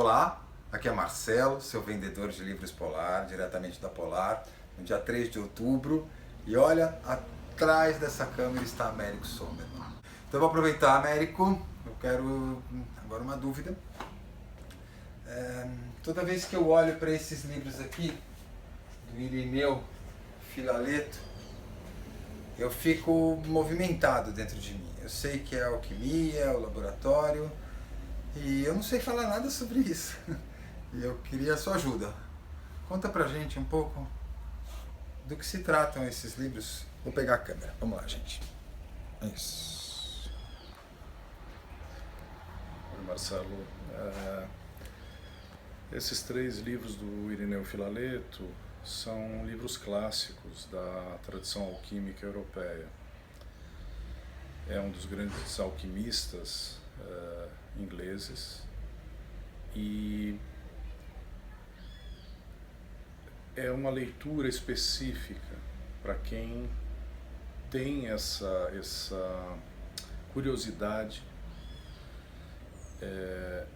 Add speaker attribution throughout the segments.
Speaker 1: Olá, aqui é Marcelo, seu vendedor de livros Polar, diretamente da Polar, no dia 3 de outubro. E olha, atrás dessa câmera está Américo Sommerman. Então vou aproveitar, Américo, eu quero agora uma dúvida. É, toda vez que eu olho para esses livros aqui, do Irineu Filaleto, eu fico movimentado dentro de mim. Eu sei que é a alquimia, o laboratório, e eu não sei falar nada sobre isso. E eu queria a sua ajuda. Conta pra gente um pouco do que se tratam esses livros. Vou pegar a câmera. Vamos lá, gente. Isso.
Speaker 2: Oi, Marcelo. É, esses três livros do Irineu Filaleto são livros clássicos da tradição alquímica europeia. É um dos grandes alquimistas uh, ingleses. E é uma leitura específica para quem tem essa, essa curiosidade é,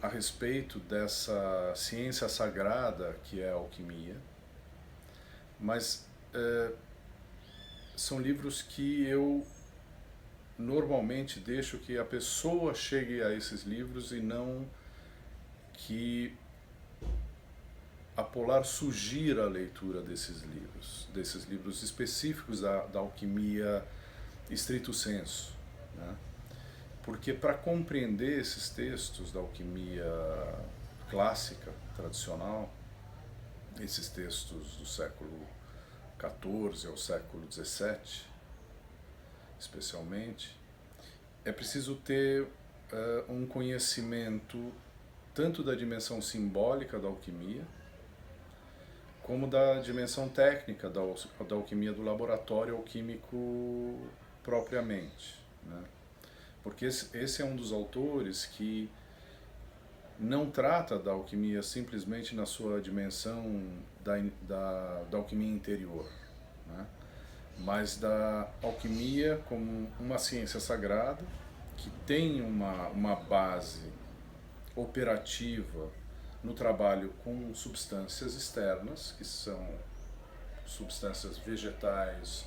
Speaker 2: a respeito dessa ciência sagrada que é a alquimia, mas é, são livros que eu normalmente deixo que a pessoa chegue a esses livros e não que a Polar sugira a leitura desses livros, desses livros específicos da, da alquimia estrito senso. Né? Porque para compreender esses textos da alquimia clássica, tradicional, esses textos do século XIV ao século XVII, especialmente, é preciso ter uh, um conhecimento tanto da dimensão simbólica da alquimia, como da dimensão técnica da, da alquimia do laboratório alquímico propriamente. Né? Porque esse, esse é um dos autores que não trata da alquimia simplesmente na sua dimensão da, da, da alquimia interior. Né? Mas da alquimia como uma ciência sagrada que tem uma, uma base operativa no trabalho com substâncias externas, que são substâncias vegetais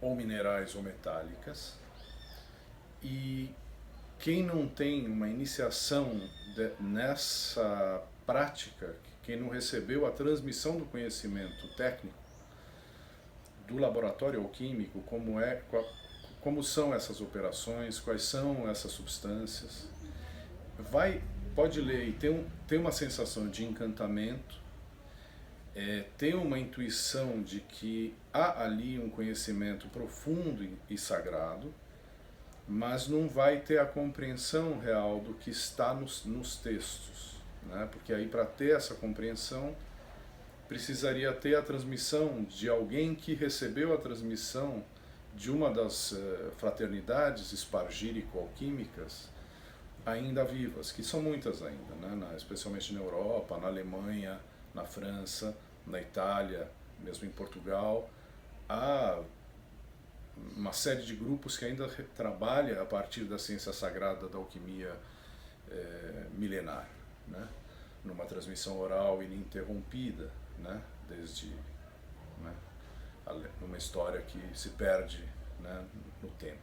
Speaker 2: ou minerais ou metálicas. E quem não tem uma iniciação de, nessa prática, quem não recebeu a transmissão do conhecimento técnico, do laboratório alquímico, como é, como são essas operações, quais são essas substâncias. Vai, pode ler e ter, um, ter uma sensação de encantamento, é, ter uma intuição de que há ali um conhecimento profundo e sagrado, mas não vai ter a compreensão real do que está nos, nos textos. Né? Porque aí, para ter essa compreensão, precisaria ter a transmissão de alguém que recebeu a transmissão de uma das uh, fraternidades espargírico-alquímicas ainda vivas, que são muitas ainda, né? na, especialmente na Europa, na Alemanha, na França, na Itália, mesmo em Portugal. Há uma série de grupos que ainda trabalha a partir da ciência sagrada da alquimia eh, milenar, né? numa transmissão oral ininterrompida né? desde né? uma história que se perde né? no tempo.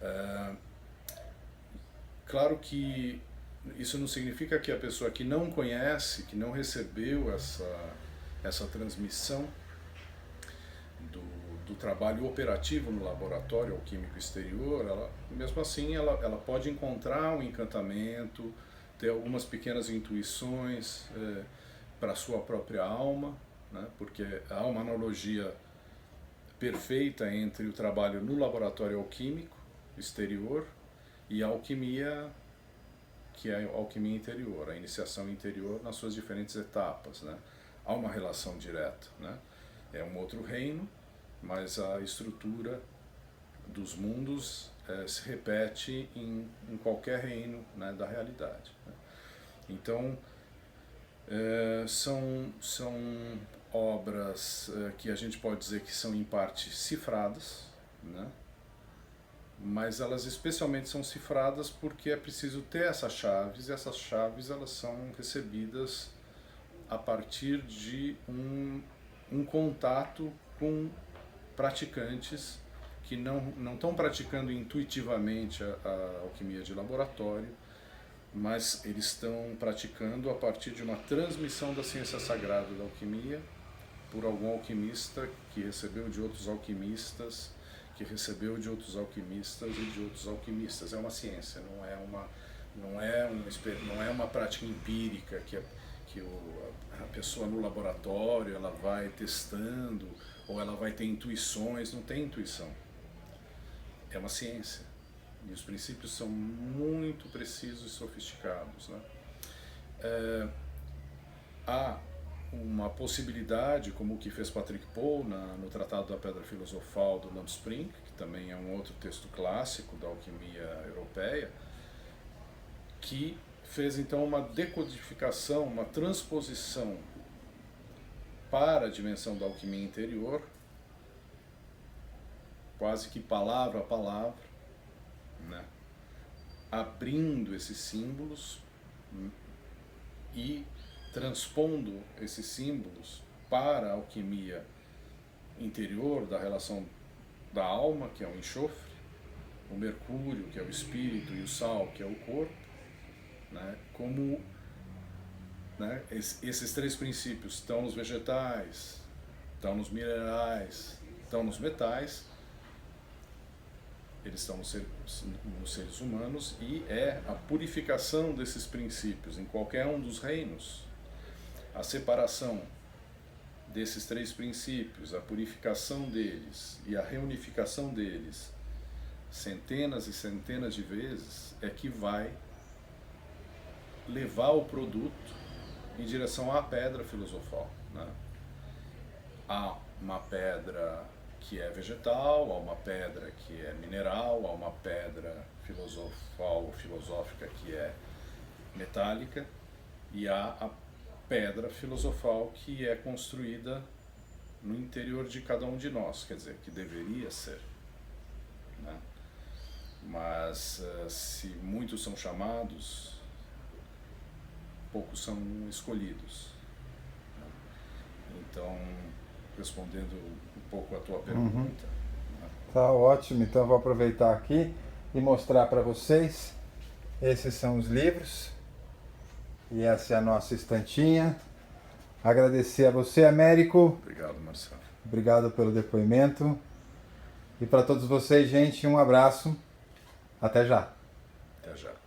Speaker 2: É, claro que isso não significa que a pessoa que não conhece, que não recebeu essa, essa transmissão do, do trabalho operativo no laboratório alquímico exterior, ela, mesmo assim ela, ela pode encontrar um encantamento, ter algumas pequenas intuições. É, para a sua própria alma, né? porque há uma analogia perfeita entre o trabalho no laboratório alquímico exterior e a alquimia que é a alquimia interior, a iniciação interior nas suas diferentes etapas, né? Há uma relação direta, né? É um outro reino, mas a estrutura dos mundos é, se repete em, em qualquer reino né, da realidade. Né? Então, é, são, são obras é, que a gente pode dizer que são em parte cifradas, né? mas elas especialmente são cifradas porque é preciso ter essas chaves e essas chaves elas são recebidas a partir de um, um contato com praticantes que não, não estão praticando intuitivamente a, a alquimia de laboratório, mas eles estão praticando a partir de uma transmissão da ciência sagrada da alquimia por algum alquimista que recebeu de outros alquimistas, que recebeu de outros alquimistas e de outros alquimistas. É uma ciência, não é uma não é um, não é uma prática empírica que a, que o, a pessoa no laboratório ela vai testando ou ela vai ter intuições, não tem intuição. É uma ciência. E os princípios são muito precisos e sofisticados. Né? É, há uma possibilidade, como o que fez Patrick Poe na, no Tratado da Pedra Filosofal do Lampspring, que também é um outro texto clássico da alquimia europeia, que fez então uma decodificação, uma transposição para a dimensão da alquimia interior, quase que palavra a palavra, né? abrindo esses símbolos e transpondo esses símbolos para a alquimia interior da relação da alma, que é o enxofre, o mercúrio, que é o espírito, e o sal, que é o corpo, né? como né, esses três princípios estão nos vegetais, estão nos minerais, estão nos metais, eles estão nos seres, nos seres humanos e é a purificação desses princípios em qualquer um dos reinos a separação desses três princípios, a purificação deles e a reunificação deles centenas e centenas de vezes é que vai levar o produto em direção à pedra filosofal. Né? Há uma pedra que é vegetal, há uma pedra que é mineral, há uma pedra filosofal ou filosófica que é metálica e há a pedra filosofal que é construída no interior de cada um de nós, quer dizer, que deveria ser. Né? Mas uh, se muitos são chamados, poucos são escolhidos. Né? Então, respondendo um pouco a tua pergunta. Uhum.
Speaker 1: Tá ótimo, então vou aproveitar aqui e mostrar para vocês. Esses são os livros. E essa é a nossa estantinha. Agradecer a você, Américo.
Speaker 2: Obrigado, Marcelo.
Speaker 1: Obrigado pelo depoimento. E para todos vocês, gente, um abraço. Até já.
Speaker 2: Até já.